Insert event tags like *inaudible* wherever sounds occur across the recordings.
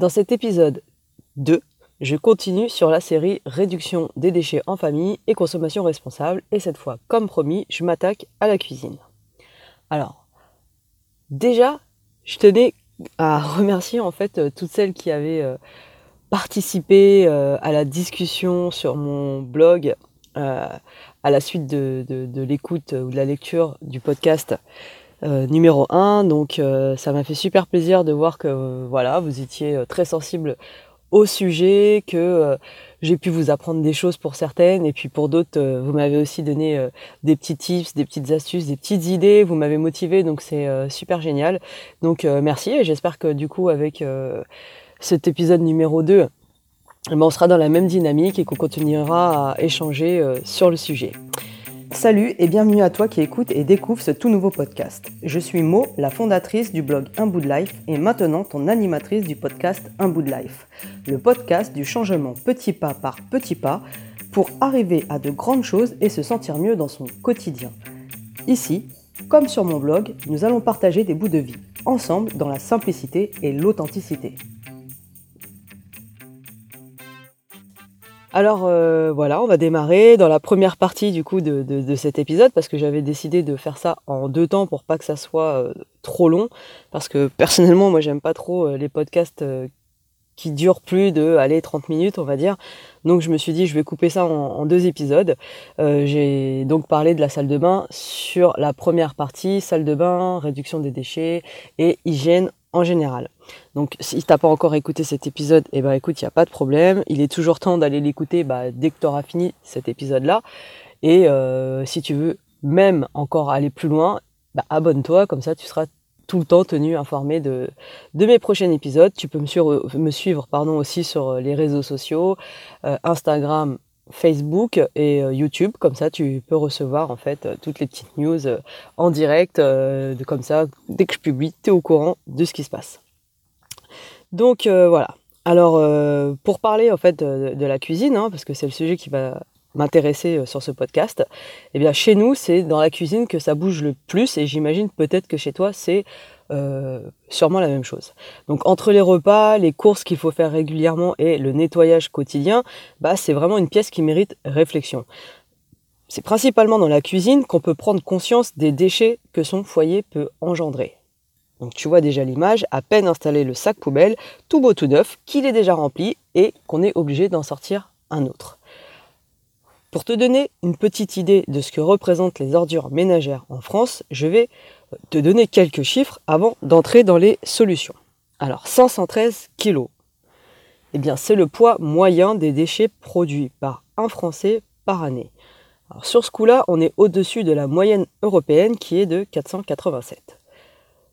Dans cet épisode 2, je continue sur la série Réduction des déchets en famille et consommation responsable. Et cette fois, comme promis, je m'attaque à la cuisine. Alors, déjà, je tenais à remercier en fait euh, toutes celles qui avaient euh, participé euh, à la discussion sur mon blog à la suite de l'écoute ou de la lecture du podcast euh, numéro 1. Donc euh, ça m'a fait super plaisir de voir que euh, voilà, vous étiez très sensible au sujet, que j'ai pu vous apprendre des choses pour certaines, et puis pour d'autres, vous m'avez aussi donné des petits tips, des petites astuces, des petites idées, vous m'avez motivé, donc c'est super génial. Donc merci, et j'espère que du coup avec cet épisode numéro 2, eh ben, on sera dans la même dynamique et qu'on continuera à échanger sur le sujet. Salut et bienvenue à toi qui écoute et découvre ce tout nouveau podcast. Je suis Mo, la fondatrice du blog Un bout de life et maintenant ton animatrice du podcast Un bout de life, le podcast du changement petit pas par petit pas pour arriver à de grandes choses et se sentir mieux dans son quotidien. Ici, comme sur mon blog, nous allons partager des bouts de vie, ensemble dans la simplicité et l'authenticité. Alors euh, voilà, on va démarrer dans la première partie du coup de, cet épisode parce que j'avais décidé de faire ça en deux temps pour pas que ça soit euh, trop long parce que personnellement moi j'aime pas trop euh, les podcasts qui durent plus de allez 30 minutes on va dire. Donc je me suis dit je vais couper ça en deux épisodes. J'ai donc parlé de la salle de bain sur la première partie, salle de bain, réduction des déchets et hygiène en général. Donc si t'as pas encore écouté cet épisode, eh ben écoute, il n'y a pas de problème. Il est toujours temps d'aller l'écouter bah, dès que tu auras fini cet épisode-là. Et euh, si tu veux même encore aller plus loin, bah, abonne-toi, comme ça tu seras tout le temps tenu informé de, de mes prochains épisodes. Tu peux me, me suivre pardon, aussi sur les réseaux sociaux, euh, Instagram, Facebook et euh, YouTube, comme ça tu peux recevoir en fait toutes les petites news en direct, comme ça dès que je publie, tu es au courant de ce qui se passe. Donc euh, voilà. Alors euh, pour parler en fait de, la cuisine, hein, parce que c'est le sujet qui va m'intéresser euh, sur ce podcast, eh bien chez nous c'est dans la cuisine que ça bouge le plus et j'imagine peut-être que chez toi c'est sûrement la même chose. Donc entre les repas, les courses qu'il faut faire régulièrement et le nettoyage quotidien, bah c'est vraiment une pièce qui mérite réflexion. C'est principalement dans la cuisine qu'on peut prendre conscience des déchets que son foyer peut engendrer. Donc tu vois déjà l'image, à peine installé le sac poubelle, tout beau tout neuf, qu'il est déjà rempli et qu'on est obligé d'en sortir un autre. Pour te donner une petite idée de ce que représentent les ordures ménagères en France, je vais te donner quelques chiffres avant d'entrer dans les solutions. Alors 513 kg, eh bien c'est le poids moyen des déchets produits par un Français par année. Sur ce coup-là, on est au-dessus de la moyenne européenne qui est de 487.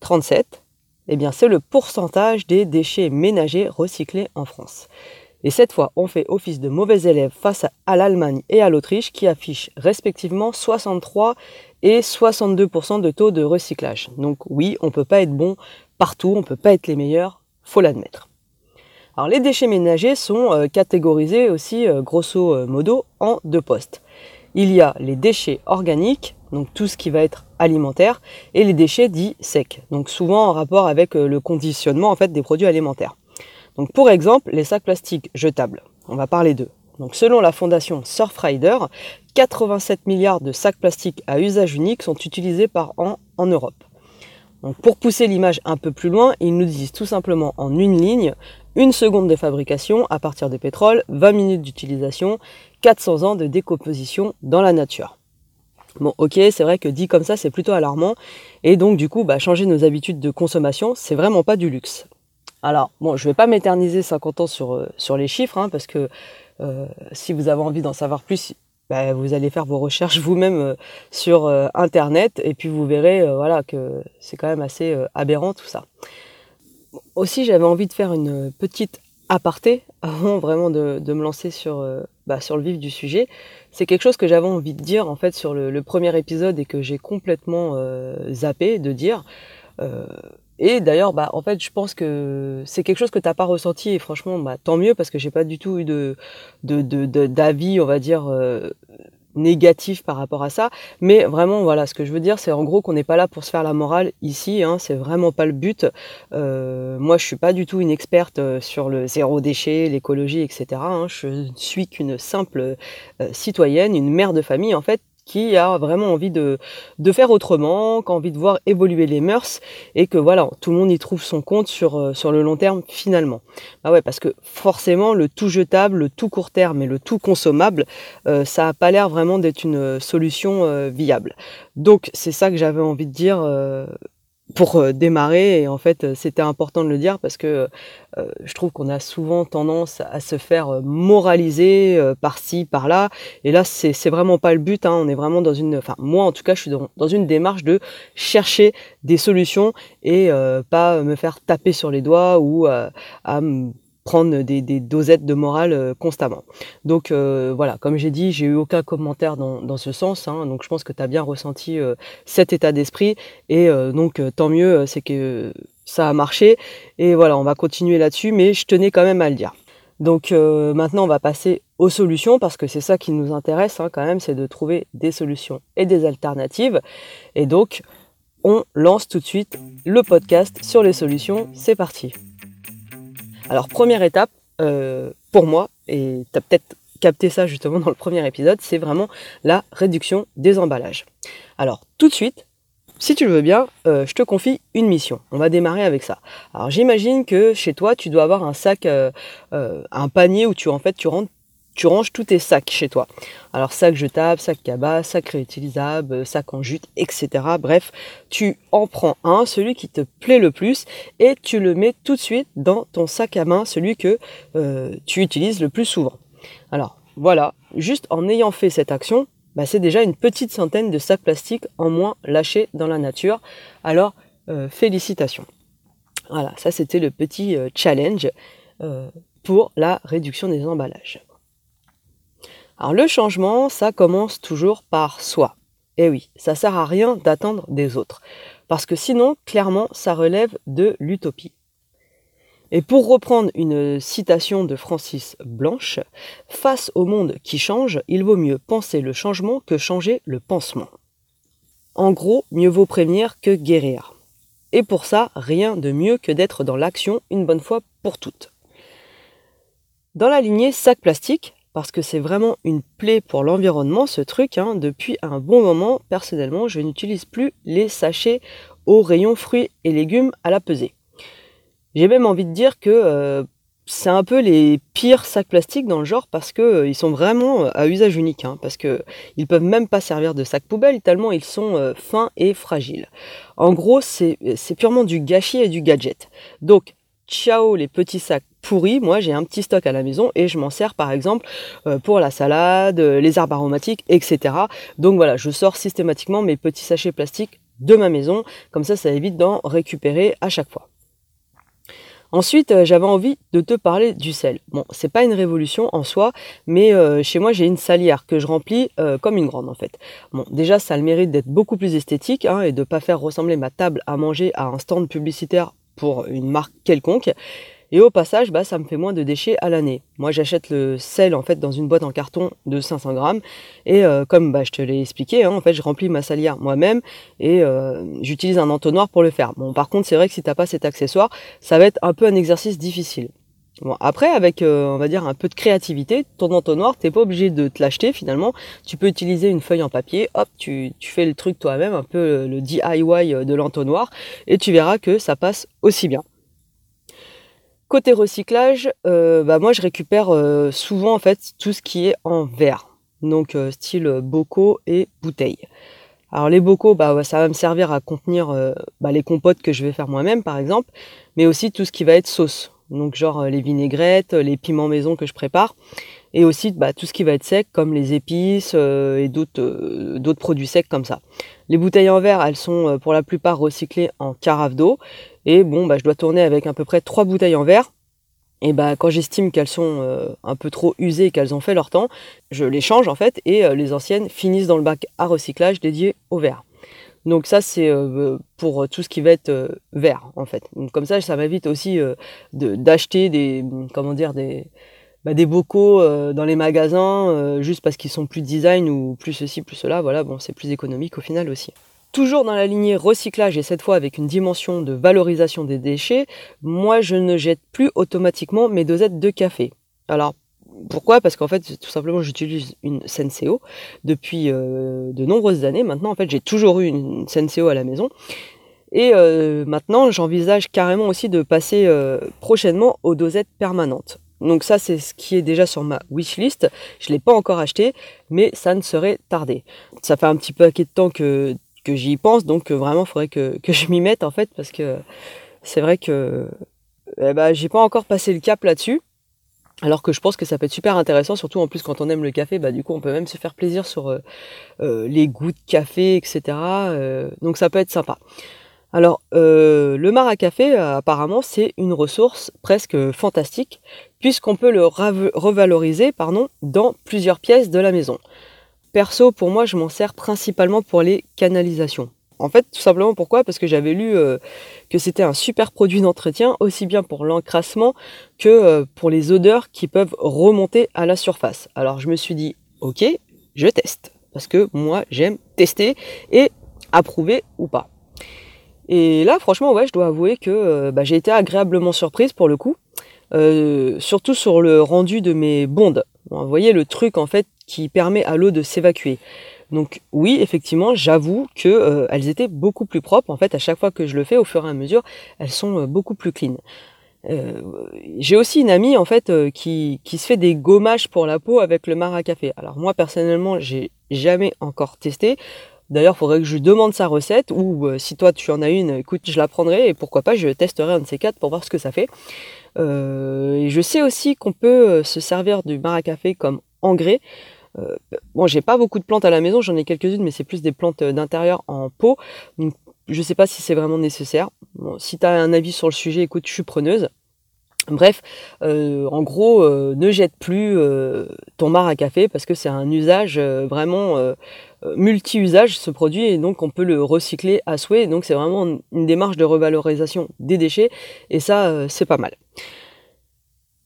37, eh bien c'est le pourcentage des déchets ménagers recyclés en France. Et cette fois, on fait office de mauvais élèves face à l'Allemagne et à l'Autriche qui affichent respectivement 63 et 62% de taux de recyclage. Donc oui, on ne peut pas être bon partout, on ne peut pas être les meilleurs, faut l'admettre. Alors les déchets ménagers sont euh, catégorisés aussi euh, grosso euh, modo en deux postes. Il y a les déchets organiques, donc tout ce qui va être alimentaire, et les déchets dits secs, donc souvent en rapport avec le conditionnement en fait des produits alimentaires. Donc pour exemple, les sacs plastiques jetables, on va parler d'eux. Donc selon la fondation Surfrider, 87 milliards de sacs plastiques à usage unique sont utilisés par an en Europe. Pour pousser l'image un peu plus loin, ils nous disent tout simplement en une ligne, une seconde de fabrication à partir de pétrole, 20 minutes d'utilisation, 400 ans de décomposition dans la nature. Bon, ok, c'est vrai que dit comme ça, c'est plutôt alarmant. Et donc, du coup, bah, changer nos habitudes de consommation, c'est vraiment pas du luxe. Alors, bon, je vais pas m'éterniser 50 ans sur, euh, sur les chiffres, hein, parce que si vous avez envie d'en savoir plus, bah, vous allez faire vos recherches vous-même euh, sur Internet, et puis vous verrez voilà, que c'est quand même assez aberrant tout ça. Aussi, j'avais envie de faire une petite aparté *laughs* avant vraiment de, me lancer sur, bah, sur le vif du sujet c'est quelque chose que j'avais envie de dire en fait sur le, premier épisode et que j'ai complètement euh, zappé de dire. Euh, et d'ailleurs, bah, en fait, je pense que c'est quelque chose que t'as pas ressenti et franchement, bah, tant mieux parce que j'ai pas du tout eu de d'avis, on va dire euh, négatif par rapport à ça, mais vraiment voilà, ce que je veux dire, c'est en gros qu'on n'est pas là pour se faire la morale ici, hein, c'est vraiment pas le but. Euh, moi, je suis pas du tout une experte euh, sur le zéro déchet, l'écologie, etc. Hein. je suis qu'une simple euh, citoyenne, une mère de famille en fait, qui a vraiment envie de, de faire autrement, qui a envie de voir évoluer les mœurs et que voilà, tout le monde y trouve son compte sur, euh, sur le long terme finalement. Bah ouais, parce que forcément, le tout jetable, le tout court terme et le tout consommable, euh, ça n'a pas l'air vraiment d'être une solution euh, viable. Donc c'est ça que j'avais envie de dire pour euh, démarrer. Et en fait, euh, c'était important de le dire parce que euh, je trouve qu'on a souvent tendance à se faire moraliser par-ci, par-là. Et là, c'est vraiment pas le but. Hein. On est vraiment dans une, enfin moi en tout cas, je suis dans, une démarche de chercher des solutions et pas me faire taper sur les doigts ou à prendre des, dosettes de morale euh, constamment. Donc euh, voilà, comme j'ai dit, j'ai eu aucun commentaire dans, ce sens, hein. donc je pense que tu as bien ressenti euh, cet état d'esprit, et donc tant mieux, c'est que ça a marché, et voilà, on va continuer là-dessus, mais je tenais quand même à le dire. Donc maintenant, on va passer aux solutions, parce que c'est ça qui nous intéresse hein, quand même, c'est de trouver des solutions et des alternatives, et donc on lance tout de suite le podcast sur les solutions, c'est parti. Alors première étape, euh, pour moi, et tu as peut-être capté ça justement dans le premier épisode, c'est vraiment la réduction des emballages. Alors tout de suite, si tu le veux bien, euh, je te confie une mission. On va démarrer avec ça. Alors j'imagine que chez toi, tu dois avoir un sac, euh, un panier où tu en fait tu rentres tu ranges tous tes sacs chez toi. Alors sac jetable, sac cabas, sac réutilisable, sac en jute, etc. Bref, tu en prends un, celui qui te plaît le plus, et tu le mets tout de suite dans ton sac à main, celui que euh, tu utilises le plus souvent. Alors voilà, juste en ayant fait cette action, bah, c'est déjà une petite centaine de sacs plastiques en moins lâchés dans la nature. Alors euh, félicitations. Voilà, ça c'était le petit euh, challenge pour la réduction des emballages. Alors le changement, ça commence toujours par soi. Et eh oui, ça sert à rien d'attendre des autres. Parce que sinon, clairement, ça relève de l'utopie. Et pour reprendre une citation de Francis Blanche, face au monde qui change, il vaut mieux penser le changement que changer le pansement. En gros, mieux vaut prévenir que guérir. Et pour ça, rien de mieux que d'être dans l'action une bonne fois pour toutes. Dans la lignée sac plastique, parce que c'est vraiment une plaie pour l'environnement ce truc. Hein. Depuis un bon moment, personnellement, je n'utilise plus les sachets au rayon fruits et légumes à la pesée. J'ai même envie de dire que euh, c'est un peu les pires sacs plastiques dans le genre parce qu'ils euh, sont vraiment euh, à usage unique, hein, parce qu'ils ne peuvent même pas servir de sac poubelle tellement ils sont fins et fragiles. En gros, c'est purement du gâchis et du gadget. Donc, ciao les petits sacs pourris, moi j'ai un petit stock à la maison et je m'en sers par exemple euh, pour la salade, euh, les herbes aromatiques, etc. Donc voilà, je sors systématiquement mes petits sachets plastiques de ma maison, comme ça ça évite d'en récupérer à chaque fois. Ensuite, euh, j'avais envie de te parler du sel. Bon, c'est pas une révolution en soi, mais chez moi j'ai une salière que je remplis comme une grande en fait. Bon, déjà ça a le mérite d'être beaucoup plus esthétique hein, et de pas faire ressembler ma table à manger à un stand publicitaire pour une marque quelconque. Et au passage, bah, ça me fait moins de déchets à l'année. Moi, j'achète le sel en fait dans une boîte en carton de 500 grammes. Et euh, comme bah, je te l'ai expliqué, hein, en fait, je remplis ma salière moi-même et euh, j'utilise un entonnoir pour le faire. Bon, par contre, c'est vrai que si t'as pas cet accessoire, ça va être un peu un exercice difficile. Après, avec, euh, on va dire, un peu de créativité, ton entonnoir, t'es pas obligé de te l'acheter finalement. Tu peux utiliser une feuille en papier, hop, tu, fais le truc toi-même, un peu le DIY de l'entonnoir, et tu verras que ça passe aussi bien. Côté recyclage, euh, bah moi je récupère euh, souvent en fait tout ce qui est en verre, donc euh, style bocaux et bouteilles. Alors les bocaux, bah ça va me servir à contenir bah, les compotes que je vais faire moi-même par exemple, mais aussi tout ce qui va être sauce, donc genre les vinaigrettes, les piments maison que je prépare, et aussi bah, tout ce qui va être sec comme les épices et d'autres produits secs comme ça. Les bouteilles en verre, elles sont pour la plupart recyclées en carafe d'eau et bon, bah, je dois tourner avec à peu près trois bouteilles en verre. Et bah, quand j'estime qu'elles sont euh, un peu trop usées et qu'elles ont fait leur temps, je les change en fait et euh, les anciennes finissent dans le bac à recyclage dédié au verre. Donc ça c'est euh, pour tout ce qui va être verre en fait. Comme ça ça m'évite aussi d'acheter des comment des bah, des bocaux dans les magasins juste parce qu'ils sont plus design ou plus ceci, plus cela. Voilà, bon, c'est plus économique au final aussi. Toujours dans la lignée recyclage et cette fois avec une dimension de valorisation des déchets, moi je ne jette plus automatiquement mes dosettes de café. Alors pourquoi? Parce qu'en fait, tout simplement, j'utilise une Senseo depuis euh, de nombreuses années. Maintenant, en fait, j'ai toujours eu une Senseo à la maison. Et euh, maintenant, j'envisage carrément aussi de passer euh, prochainement aux dosettes permanentes. Donc ça, c'est ce qui est déjà sur ma wishlist. Je ne l'ai pas encore acheté, mais ça ne serait tardé. Ça fait un petit peu de temps que j'y pense, donc vraiment, il faudrait que, que, je m'y mette en fait, parce que c'est vrai que eh ben, j'ai pas encore passé le cap là-dessus. Alors que je pense que ça peut être super intéressant, surtout en plus quand on aime le café, bah du coup on peut même se faire plaisir sur euh, euh, les goûts de café, etc. donc ça peut être sympa. Alors le mar à café, apparemment, c'est une ressource presque fantastique, puisqu'on peut le revaloriser pardon, dans plusieurs pièces de la maison. Perso, pour moi, je m'en sers principalement pour les canalisations. En fait, tout simplement pourquoi? Parce que j'avais lu euh, que c'était un super produit d'entretien, aussi bien pour l'encrassement que euh, pour les odeurs qui peuvent remonter à la surface. Alors je me suis dit, ok, je teste. Parce que moi, j'aime tester et approuver ou pas. Et là, franchement, ouais, je dois avouer que euh, bah, j'ai été agréablement surprise pour le coup. surtout sur le rendu de mes bondes. vous voyez le truc en fait qui permet à l'eau de s'évacuer. Donc oui, effectivement, j'avoue que euh, elles étaient beaucoup plus propres. En fait, à chaque fois que je le fais, au fur et à mesure, elles sont euh, beaucoup plus clean. Euh, j'ai aussi une amie en fait qui, qui se fait des gommages pour la peau avec le mar à café. Alors moi personnellement, j'ai jamais encore testé. D'ailleurs, il faudrait que je lui demande sa recette ou si toi tu en as une, écoute, je la prendrai et pourquoi pas, je testerai un de ces quatre pour voir ce que ça fait. je sais aussi qu'on peut se servir du mar à café comme engrais. Euh, bon, j'ai pas beaucoup de plantes à la maison, j'en ai quelques-unes, mais c'est plus des plantes euh, d'intérieur en pot. Donc, je sais pas si c'est vraiment nécessaire. si tu as un avis sur le sujet, écoute, je suis preneuse. Bref, euh, en gros, ne jette plus ton mar à café parce que c'est un usage vraiment multi-usage ce produit et donc on peut le recycler à souhait. Donc c'est vraiment une démarche de revalorisation des déchets et ça, c'est pas mal.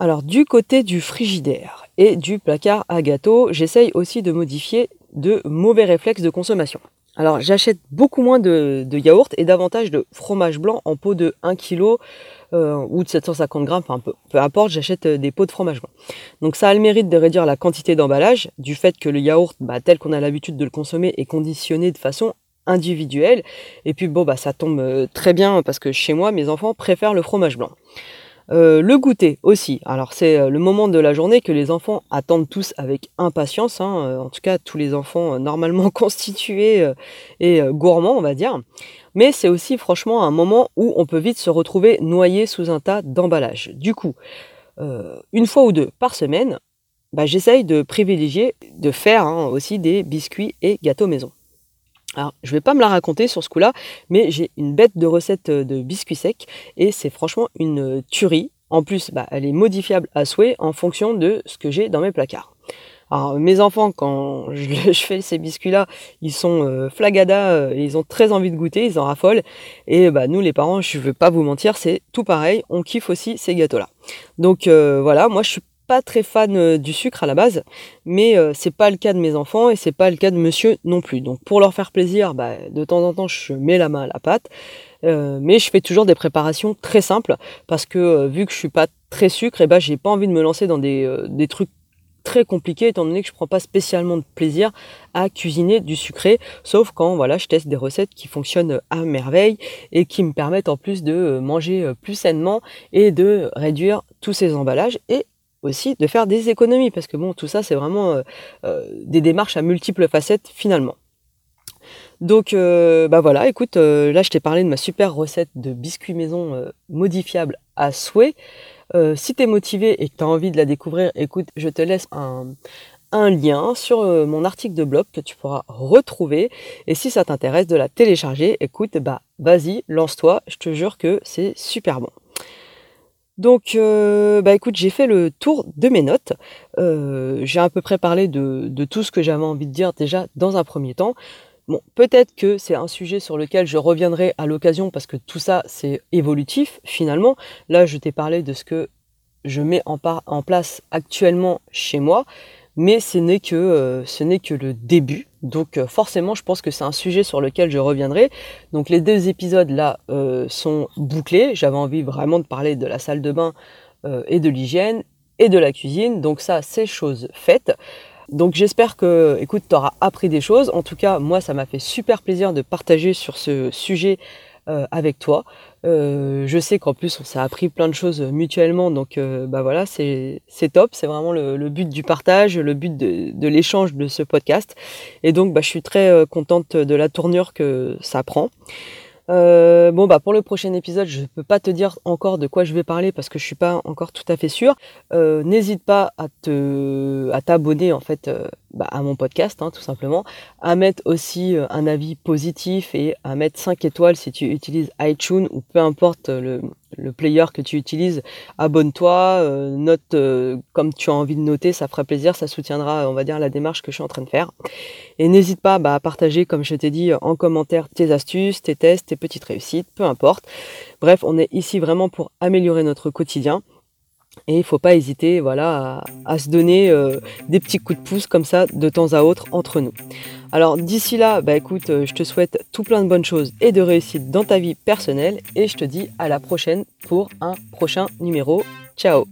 Alors du côté du frigidaire et du placard à gâteau, j'essaye aussi de modifier de mauvais réflexes de consommation. Alors j'achète beaucoup moins de, yaourt et davantage de fromage blanc en pot de 1 kg euh, ou de 750 grammes, enfin peu, peu importe, j'achète des pots de fromage blanc. Donc ça a le mérite de réduire la quantité d'emballage, du fait que le yaourt, bah, tel qu'on a l'habitude de le consommer, est conditionné de façon individuelle. Et puis bon bah ça tombe euh, très bien parce que chez moi mes enfants préfèrent le fromage blanc. Euh, le goûter aussi. Alors c'est euh, le moment de la journée que les enfants attendent tous avec impatience. Hein. Euh, en tout cas, tous les enfants normalement *laughs* constitués et gourmands, on va dire. Mais c'est aussi franchement un moment où on peut vite se retrouver noyé sous un tas d'emballages. Du coup, une fois ou deux par semaine, bah, j'essaye de privilégier de faire hein, aussi des biscuits et gâteaux maison. Alors, je vais pas me la raconter sur ce coup-là, mais j'ai une bête de recette euh, de biscuits secs et c'est franchement une euh, tuerie. En plus, bah, elle est modifiable à souhait en fonction de ce que j'ai dans mes placards. Alors, mes enfants, quand *laughs* je, fais ces biscuits-là, ils sont euh, flagada, ils ont très envie de goûter, ils en raffolent. Et bah, nous, les parents, je veux pas vous mentir, c'est tout pareil, on kiffe aussi ces gâteaux-là. Donc voilà, moi je suis pas très fan euh, du sucre à la base, mais euh, c'est pas le cas de mes enfants et c'est pas le cas de monsieur non plus. Donc pour leur faire plaisir, bah, de temps en temps je mets la main à la pâte, euh, mais je fais toujours des préparations très simples parce que vu que je suis pas très sucre, et eh bah j'ai pas envie de me lancer dans des, des trucs très compliqués étant donné que je prends pas spécialement de plaisir à cuisiner du sucré, sauf quand voilà je teste des recettes qui fonctionnent à merveille et qui me permettent en plus de manger plus sainement et de réduire tous ces emballages et de faire des économies, parce que bon, tout ça, c'est vraiment euh, euh, des démarches à multiples facettes finalement. Donc euh, bah voilà, écoute, là je t'ai parlé de ma super recette de biscuits maison modifiable à souhait. si tu es motivé et que tu as envie de la découvrir, écoute, je te laisse un, un lien sur mon article de blog que tu pourras retrouver. Et si ça t'intéresse de la télécharger, écoute, bah vas-y, lance-toi, je te jure que c'est super bon. Donc, euh, bah écoute, j'ai fait le tour de mes notes. Euh, j'ai à peu près parlé de, tout ce que j'avais envie de dire déjà dans un premier temps. Bon, peut-être que c'est un sujet sur lequel je reviendrai à l'occasion parce que tout ça c'est évolutif finalement. Là, je t'ai parlé de ce que je mets en place actuellement chez moi, mais ce n'est que, euh, que le début. Donc euh, forcément, je pense que c'est un sujet sur lequel je reviendrai. Donc les deux épisodes là euh, sont bouclés. J'avais envie vraiment de parler de la salle de bain et de l'hygiène et de la cuisine. Donc ça, c'est chose faite. Donc j'espère que, écoute, tu auras appris des choses. En tout cas, moi, ça m'a fait super plaisir de partager sur ce sujet euh, avec toi. Euh, je sais qu'en plus on s'est appris plein de choses mutuellement, donc euh, bah voilà, c'est top, c'est vraiment le, but du partage, le but de, l'échange de ce podcast. Et donc bah, je suis très contente de la tournure que ça prend. Euh, bon bah pour le prochain épisode, je peux pas te dire encore de quoi je vais parler parce que je suis pas encore tout à fait. Euh, n'hésite pas à te à t'abonner en fait euh, bah, à mon podcast hein, tout simplement, à mettre aussi un avis positif et à mettre 5 étoiles si tu utilises iTunes ou peu importe le, le player que tu utilises, abonne-toi, euh, note euh, comme tu as envie de noter, ça fera plaisir, ça soutiendra, on va dire, la démarche que je suis en train de faire. Et n'hésite pas bah, à partager, comme je t'ai dit, en commentaire tes astuces, tes tests, tes petites réussites, peu importe. Bref, on est ici vraiment pour améliorer notre quotidien. Et il ne faut pas hésiter voilà, à, se donner euh, des petits coups de pouce comme ça de temps à autre entre nous. Alors d'ici là, bah écoute, euh, je te souhaite tout plein de bonnes choses et de réussite dans ta vie personnelle et je te dis à la prochaine pour un prochain numéro. Ciao